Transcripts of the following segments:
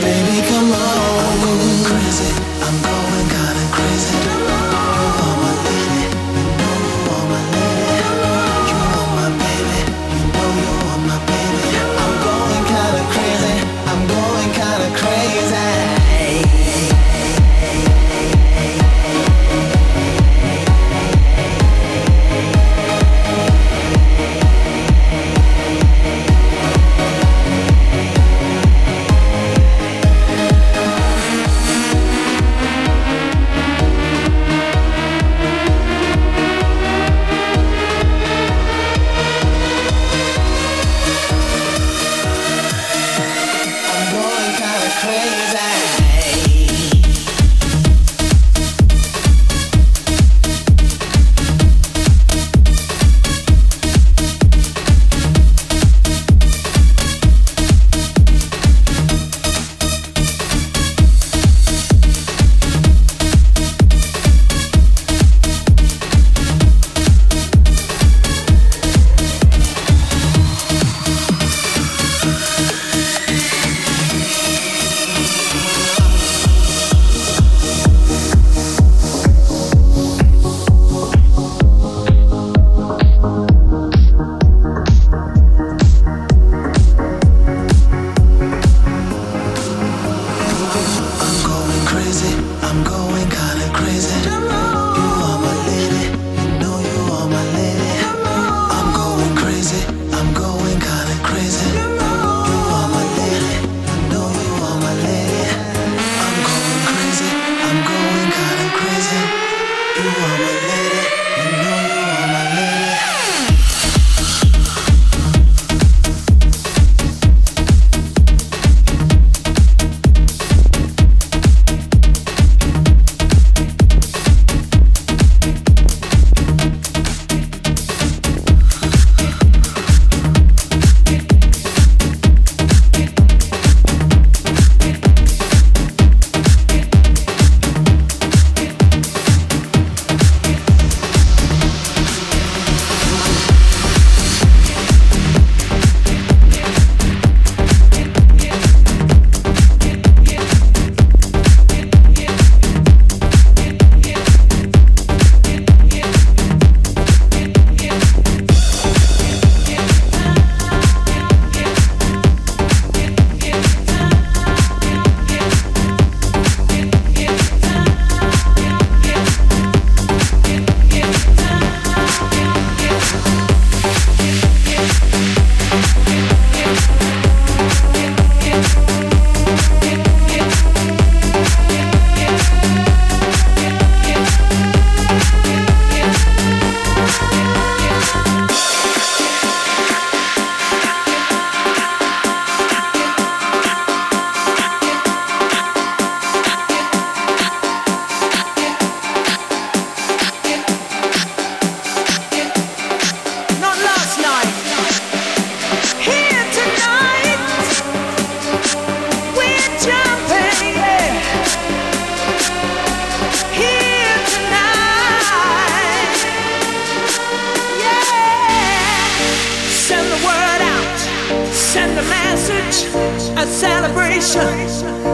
baby.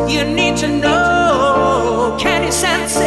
you need to know. Can you sense it?